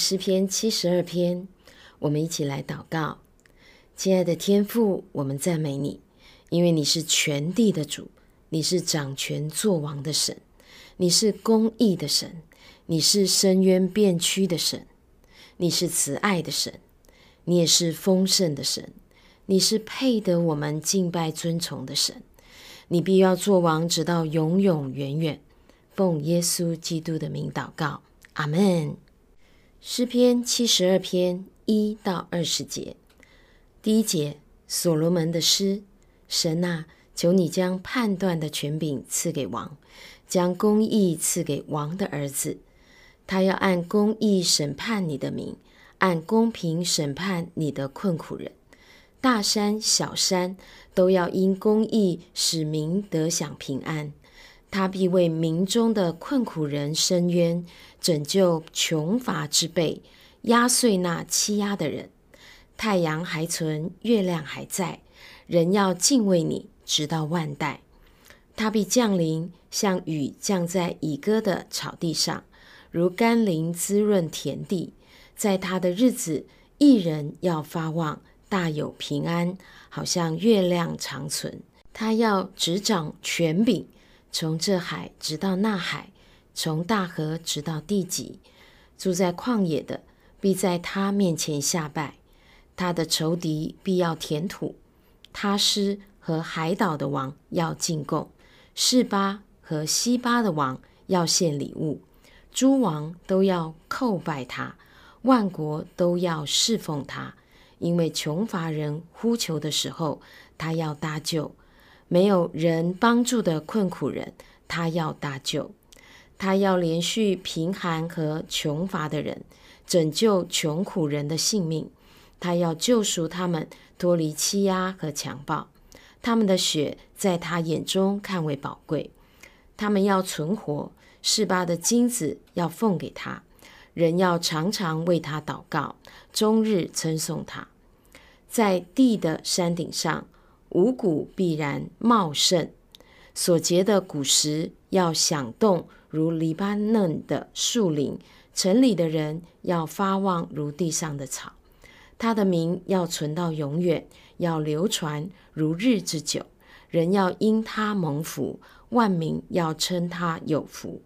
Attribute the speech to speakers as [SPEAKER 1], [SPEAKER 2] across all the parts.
[SPEAKER 1] 诗篇七十二篇，我们一起来祷告。亲爱的天父，我们赞美你，因为你是全地的主，你是掌权作王的神，你是公义的神，你是伸冤辩屈的神，你是慈爱的神，你也是丰盛的神，你是配得我们敬拜尊崇的神，你必要做王，直到永永远远。奉耶稣基督的名祷告。阿门。诗篇七十二篇一到二十节，第一节，所罗门的诗：神啊，求你将判断的权柄赐给王，将公义赐给王的儿子。他要按公义审判你的民，按公平审判你的困苦人。大山小山都要因公义使民得享平安。他必为民中的困苦人伸冤，拯救穷乏之辈，压碎那欺压的人。太阳还存，月亮还在，人要敬畏你，直到万代。他必降临，像雨降在已割的草地上，如甘霖滋润田地。在他的日子，一人要发旺，大有平安，好像月亮长存。他要执掌权柄。从这海直到那海，从大河直到地极，住在旷野的必在他面前下拜，他的仇敌必要填土。他施和海岛的王要进贡，示巴和西巴的王要献礼物，诸王都要叩拜他，万国都要侍奉他，因为穷乏人呼求的时候，他要搭救。没有人帮助的困苦人，他要搭救；他要怜恤贫寒和穷乏的人，拯救穷苦人的性命。他要救赎他们脱离欺压和强暴，他们的血在他眼中看为宝贵。他们要存活，示巴的金子要奉给他，人要常常为他祷告，终日称颂他，在地的山顶上。五谷必然茂盛，所结的果实要响动，如黎巴嫩的树林；城里的人要发旺，如地上的草。他的名要存到永远，要流传如日之久。人要因他蒙福，万民要称他有福。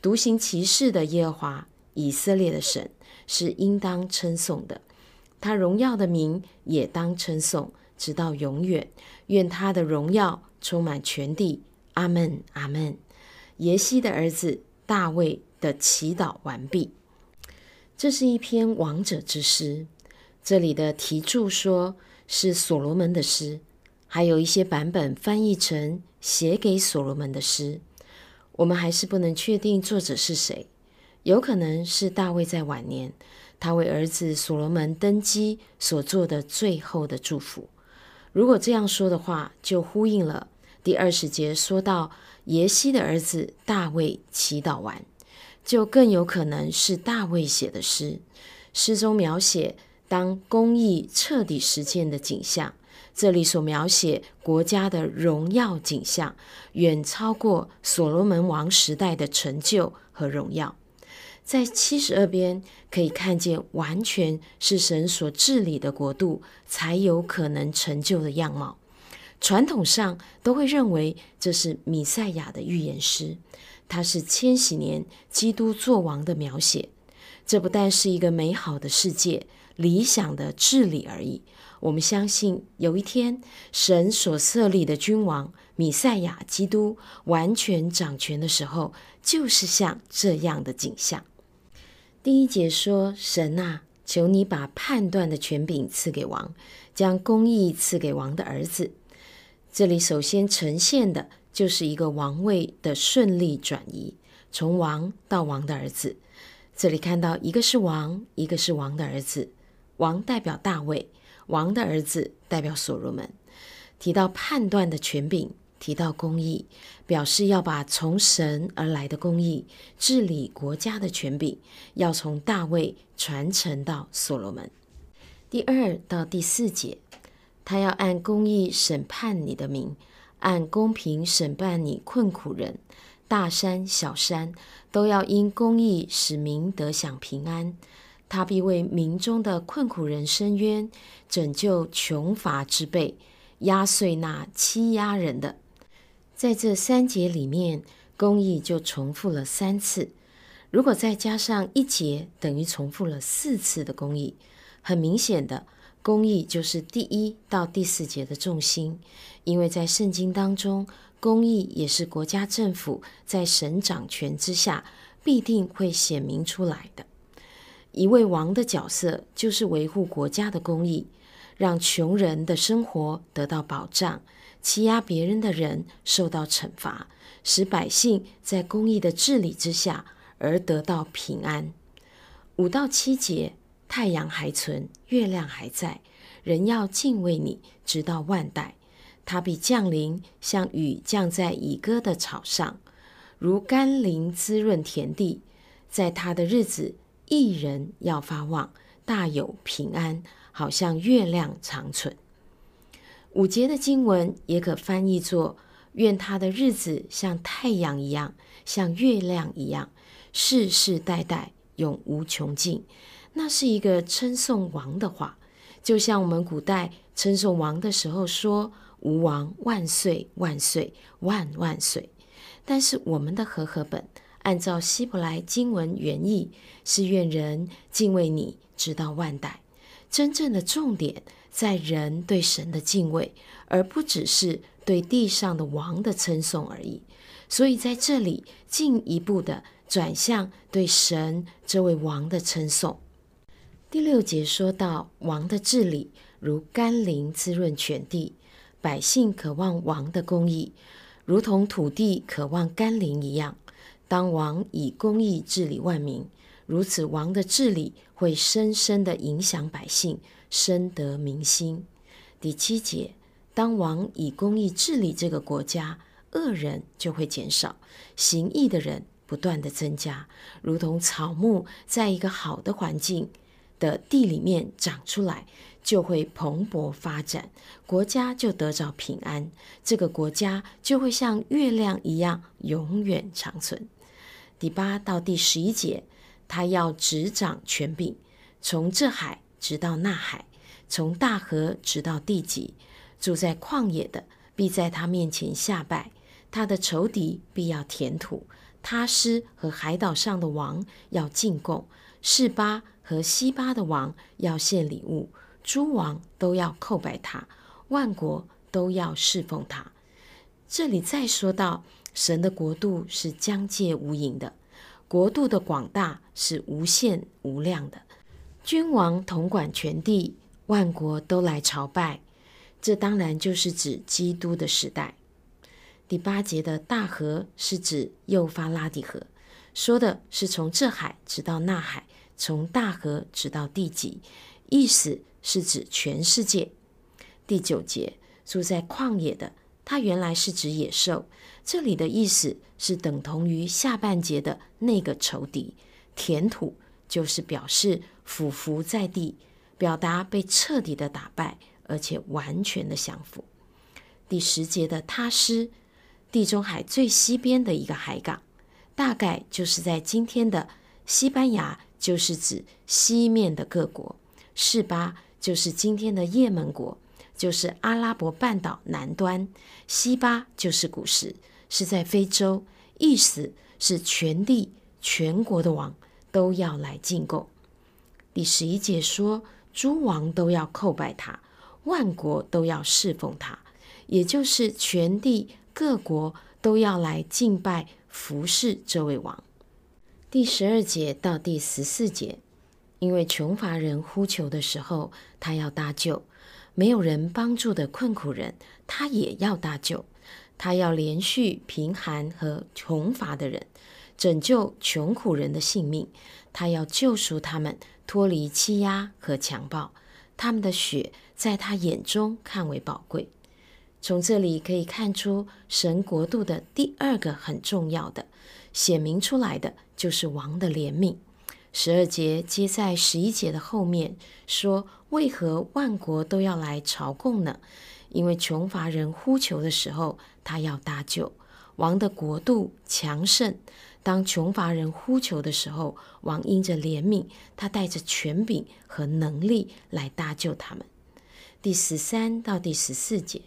[SPEAKER 1] 独行其事的耶和华，以色列的神，是应当称颂的。他荣耀的名也当称颂。直到永远，愿他的荣耀充满全地。阿门，阿门。耶西的儿子大卫的祈祷完毕。这是一篇王者之诗。这里的题注说是所罗门的诗，还有一些版本翻译成写给所罗门的诗。我们还是不能确定作者是谁，有可能是大卫在晚年，他为儿子所罗门登基所做的最后的祝福。如果这样说的话，就呼应了第二十节说到耶西的儿子大卫祈祷完，就更有可能是大卫写的诗。诗中描写当公义彻底实践的景象，这里所描写国家的荣耀景象，远超过所罗门王时代的成就和荣耀。在七十二边可以看见，完全是神所治理的国度才有可能成就的样貌。传统上都会认为这是米赛亚的预言诗，它是千禧年基督作王的描写。这不但是一个美好的世界、理想的治理而已。我们相信有一天，神所设立的君王米赛亚基督完全掌权的时候，就是像这样的景象。第一节说：“神啊，求你把判断的权柄赐给王，将公义赐给王的儿子。”这里首先呈现的就是一个王位的顺利转移，从王到王的儿子。这里看到一个是王，一个是王的儿子。王代表大卫，王的儿子代表所罗门。提到判断的权柄。提到公义，表示要把从神而来的公义治理国家的权柄，要从大卫传承到所罗门。第二到第四节，他要按公义审判你的民，按公平审判你困苦人。大山小山都要因公义使民得享平安。他必为民中的困苦人伸冤，拯救穷乏之辈，压碎那欺压人的。在这三节里面，公义就重复了三次。如果再加上一节，等于重复了四次的公义。很明显的，公义就是第一到第四节的重心，因为在圣经当中，公义也是国家政府在神掌权之下必定会显明出来的。一位王的角色就是维护国家的公义，让穷人的生活得到保障，欺压别人的人受到惩罚，使百姓在公义的治理之下而得到平安。五到七节，太阳还存，月亮还在，人要敬畏你，直到万代。它必降临，像雨降在已割的草上，如甘霖滋润田地。在他的日子，一人要发旺，大有平安，好像月亮长存。五节的经文也可翻译作：愿他的日子像太阳一样，像月亮一样，世世代代永无穷尽。那是一个称颂王的话，就像我们古代称颂王的时候说：“吾王万岁万岁万万岁。”但是我们的和合本。按照希伯来经文原意，是愿人敬畏你，直到万代。真正的重点在人对神的敬畏，而不只是对地上的王的称颂而已。所以在这里进一步的转向对神这位王的称颂。第六节说到王的治理如甘霖滋润全地，百姓渴望王的公义，如同土地渴望甘霖一样。当王以公义治理万民，如此王的治理会深深地影响百姓，深得民心。第七节，当王以公义治理这个国家，恶人就会减少，行义的人不断地增加，如同草木在一个好的环境的地里面长出来，就会蓬勃发展，国家就得着平安，这个国家就会像月亮一样永远长存。第八到第十一节，他要执掌权柄，从这海直到那海，从大河直到地极。住在旷野的必在他面前下拜，他的仇敌必要填土。他施和海岛上的王要进贡，示巴和西巴的王要献礼物，诸王都要叩拜他，万国都要侍奉他。这里再说到。神的国度是疆界无垠的，国度的广大是无限无量的。君王统管全地，万国都来朝拜。这当然就是指基督的时代。第八节的大河是指幼发拉底河，说的是从这海直到那海，从大河直到地极，意思是指全世界。第九节住在旷野的。它原来是指野兽，这里的意思是等同于下半节的那个仇敌。填土就是表示俯伏在地，表达被彻底的打败，而且完全的降服。第十节的他施，地中海最西边的一个海港，大概就是在今天的西班牙，就是指西面的各国；示巴就是今天的叶门国。就是阿拉伯半岛南端，西巴就是古时，是在非洲，意思是全地全国的王都要来进贡。第十一节说，诸王都要叩拜他，万国都要侍奉他，也就是全地各国都要来敬拜服侍这位王。第十二节到第十四节，因为穷乏人呼求的时候，他要搭救。没有人帮助的困苦人，他也要搭救；他要怜恤贫寒和穷乏的人，拯救穷苦人的性命；他要救赎他们脱离欺压和强暴。他们的血在他眼中看为宝贵。从这里可以看出，神国度的第二个很重要的显明出来的，就是王的怜悯。十二节接在十一节的后面，说：“为何万国都要来朝贡呢？因为穷乏人呼求的时候，他要搭救；王的国度强盛。当穷乏人呼求的时候，王因着怜悯，他带着权柄和能力来搭救他们。第十三到第十四节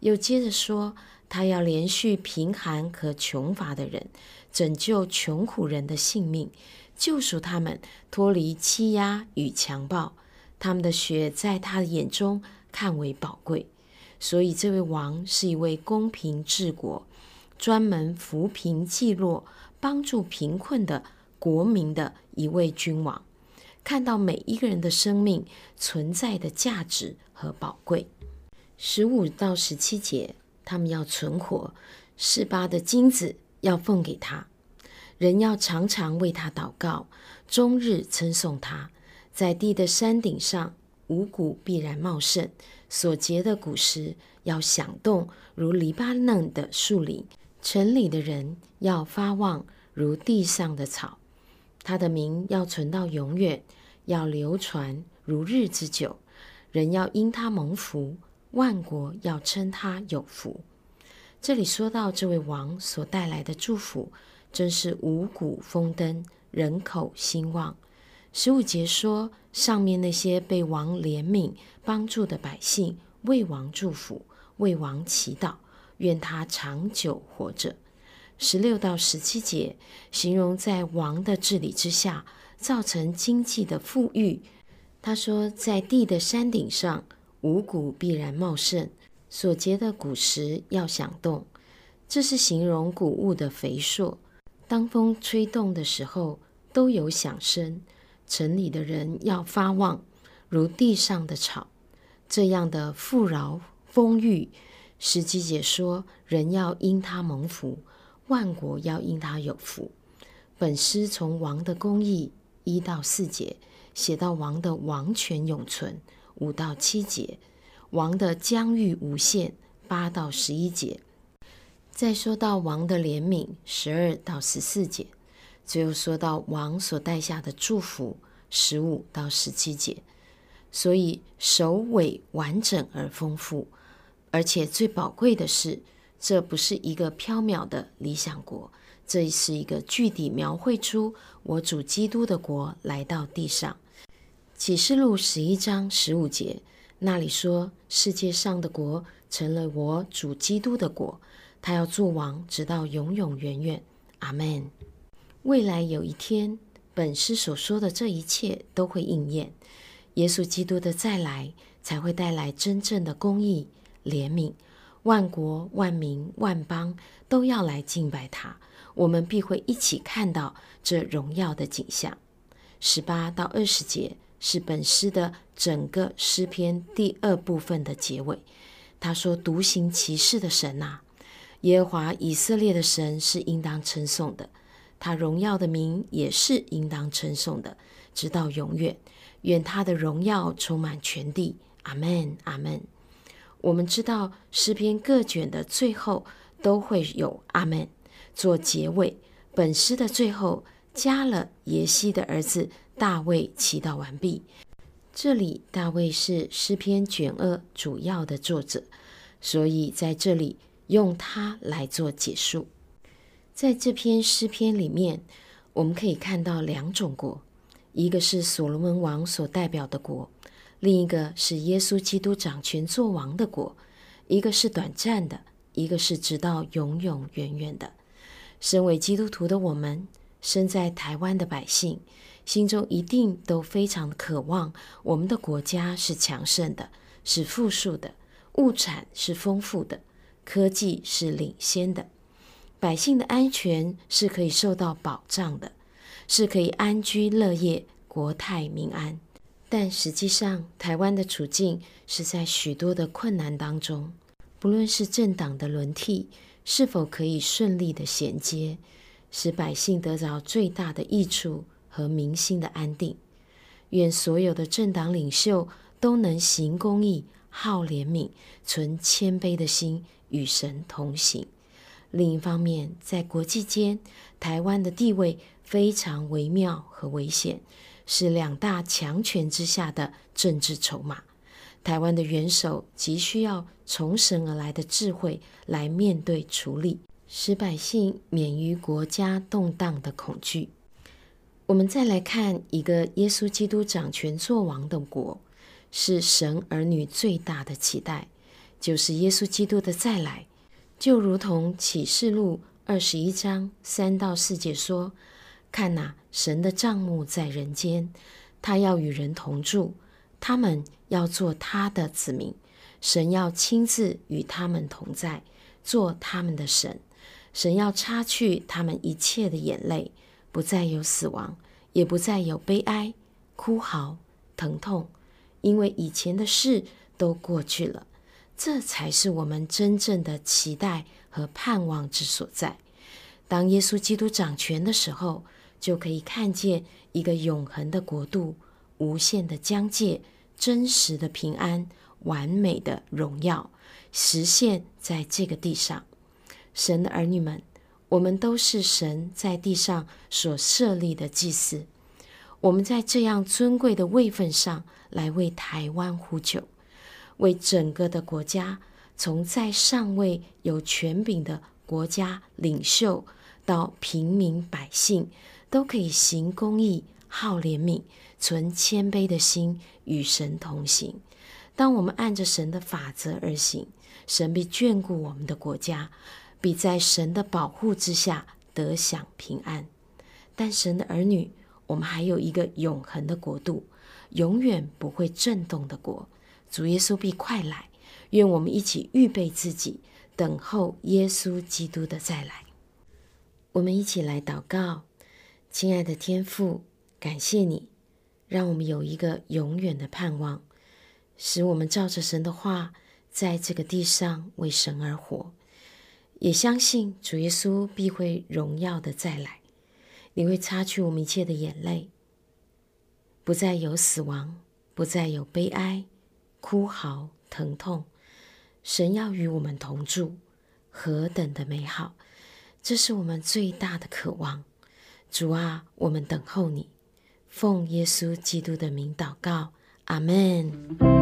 [SPEAKER 1] 又接着说，他要连续贫寒和穷乏的人，拯救穷苦人的性命，救赎他们脱离欺压与强暴。他们的血在他的眼中看为宝贵，所以这位王是一位公平治国、专门扶贫济弱。帮助贫困的国民的一位君王，看到每一个人的生命存在的价值和宝贵。十五到十七节，他们要存活，示巴的金子要奉给他，人要常常为他祷告，终日称颂他。在地的山顶上，五谷必然茂盛，所结的果实要响动，如黎巴嫩的树林。城里的人要发旺，如地上的草。他的名要存到永远，要流传如日之久。人要因他蒙福，万国要称他有福。这里说到这位王所带来的祝福，真是五谷丰登，人口兴旺。十五节说，上面那些被王怜悯帮助的百姓，为王祝福，为王祈祷。愿他长久活着。十六到十七节形容在王的治理之下，造成经济的富裕。他说，在地的山顶上，五谷必然茂盛，所结的果实要响动。这是形容谷物的肥硕。当风吹动的时候，都有响声。城里的人要发旺，如地上的草。这样的富饶丰裕。十七节说：“人要因他蒙福，万国要因他有福。”本诗从王的公义一到四节写到王的王权永存五到七节，王的疆域无限八到十一节，再说到王的怜悯十二到十四节，最后说到王所带下的祝福十五到十七节。所以首尾完整而丰富。而且最宝贵的是，这不是一个缥缈的理想国，这是一个具体描绘出我主基督的国来到地上。启示录十一章十五节那里说，世界上的国成了我主基督的国，他要做王，直到永永远远。阿门。未来有一天，本诗所说的这一切都会应验，耶稣基督的再来才会带来真正的公义。怜悯，万国万民万邦都要来敬拜他，我们必会一起看到这荣耀的景象。十八到二十节是本诗的整个诗篇第二部分的结尾。他说：“独行其事的神呐，耶和华以色列的神是应当称颂的，他荣耀的名也是应当称颂的，直到永远。愿他的荣耀充满全地。阿门，阿门。”我们知道诗篇各卷的最后都会有阿门做结尾。本诗的最后加了耶西的儿子大卫祈祷完毕。这里大卫是诗篇卷二主要的作者，所以在这里用它来做结束。在这篇诗篇里面，我们可以看到两种国，一个是所罗门王所代表的国。另一个是耶稣基督掌权作王的国，一个是短暂的，一个是直到永永远远的。身为基督徒的我们，身在台湾的百姓，心中一定都非常渴望我们的国家是强盛的，是富庶的，物产是丰富的，科技是领先的，百姓的安全是可以受到保障的，是可以安居乐业，国泰民安。但实际上，台湾的处境是在许多的困难当中。不论是政党的轮替，是否可以顺利的衔接，使百姓得着最大的益处和民心的安定。愿所有的政党领袖都能行公义、好怜悯、存谦卑的心，与神同行。另一方面，在国际间，台湾的地位非常微妙和危险。是两大强权之下的政治筹码。台湾的元首急需要从神而来的智慧来面对处理，使百姓免于国家动荡的恐惧。我们再来看一个耶稣基督掌权作王的国，是神儿女最大的期待，就是耶稣基督的再来。就如同启示录二十一章三到四节说：“看哪，神的帐幕在人间，他要与人同住，他们要做他的子民，神要亲自与他们同在，做他们的神。神要擦去他们一切的眼泪。”不再有死亡，也不再有悲哀、哭嚎、疼痛，因为以前的事都过去了。这才是我们真正的期待和盼望之所在。当耶稣基督掌权的时候，就可以看见一个永恒的国度、无限的疆界、真实的平安、完美的荣耀，实现在这个地上。神的儿女们。我们都是神在地上所设立的祭司，我们在这样尊贵的位分上来为台湾呼救，为整个的国家，从在上位有权柄的国家领袖到平民百姓，都可以行公义、好怜悯、存谦卑的心，与神同行。当我们按着神的法则而行，神必眷顾我们的国家。必在神的保护之下得享平安。但神的儿女，我们还有一个永恒的国度，永远不会震动的国。主耶稣必快来，愿我们一起预备自己，等候耶稣基督的再来。我们一起来祷告，亲爱的天父，感谢你，让我们有一个永远的盼望，使我们照着神的话，在这个地上为神而活。也相信主耶稣必会荣耀的再来，你会擦去我们一切的眼泪，不再有死亡，不再有悲哀、哭嚎、疼痛。神要与我们同住，何等的美好！这是我们最大的渴望。主啊，我们等候你，奉耶稣基督的名祷告，阿
[SPEAKER 2] 门。